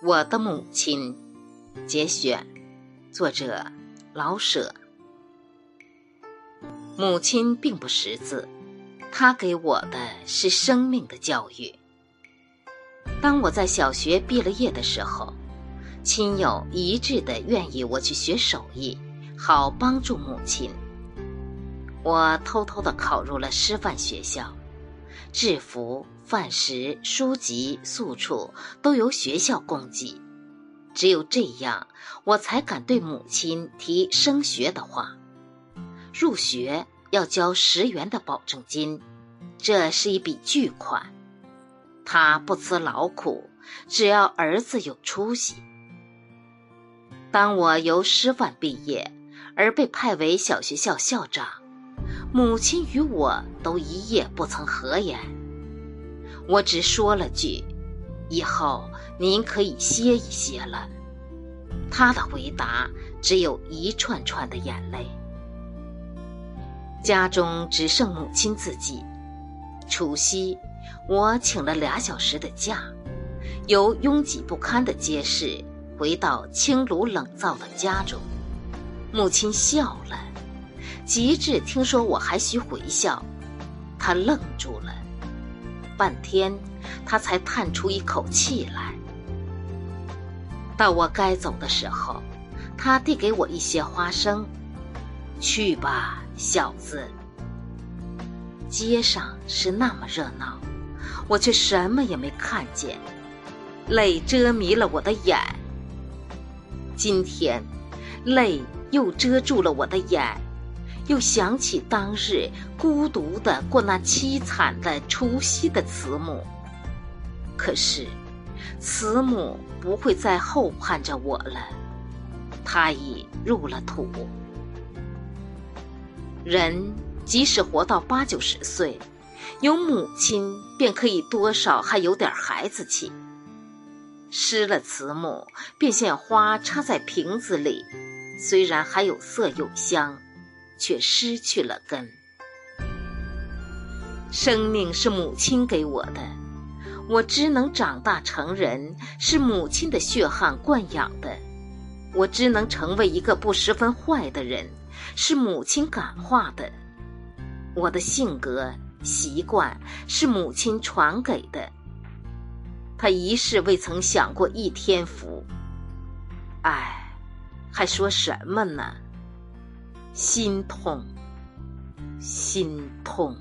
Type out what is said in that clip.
我的母亲，节选，作者老舍。母亲并不识字，她给我的是生命的教育。当我在小学毕了业的时候，亲友一致的愿意我去学手艺，好帮助母亲。我偷偷的考入了师范学校。制服、饭食、书籍、宿处都由学校供给，只有这样，我才敢对母亲提升学的话。入学要交十元的保证金，这是一笔巨款。他不辞劳苦，只要儿子有出息。当我由师范毕业，而被派为小学校校长。母亲与我都一夜不曾合眼，我只说了句：“以后您可以歇一歇了。”他的回答只有一串串的眼泪。家中只剩母亲自己。除夕，我请了俩小时的假，由拥挤不堪的街市回到清炉冷灶的家中。母亲笑了。极致听说我还需回校，他愣住了，半天，他才叹出一口气来。到我该走的时候，他递给我一些花生，去吧，小子。街上是那么热闹，我却什么也没看见，泪遮迷了我的眼。今天，泪又遮住了我的眼。又想起当日孤独的过那凄惨的除夕的慈母，可是慈母不会再后盼着我了，她已入了土。人即使活到八九十岁，有母亲便可以多少还有点孩子气。失了慈母，便像花插在瓶子里，虽然还有色有香。却失去了根。生命是母亲给我的，我只能长大成人，是母亲的血汗惯养的；我只能成为一个不十分坏的人，是母亲感化的；我的性格习惯是母亲传给的。她一世未曾享过一天福，唉，还说什么呢？心痛，心痛。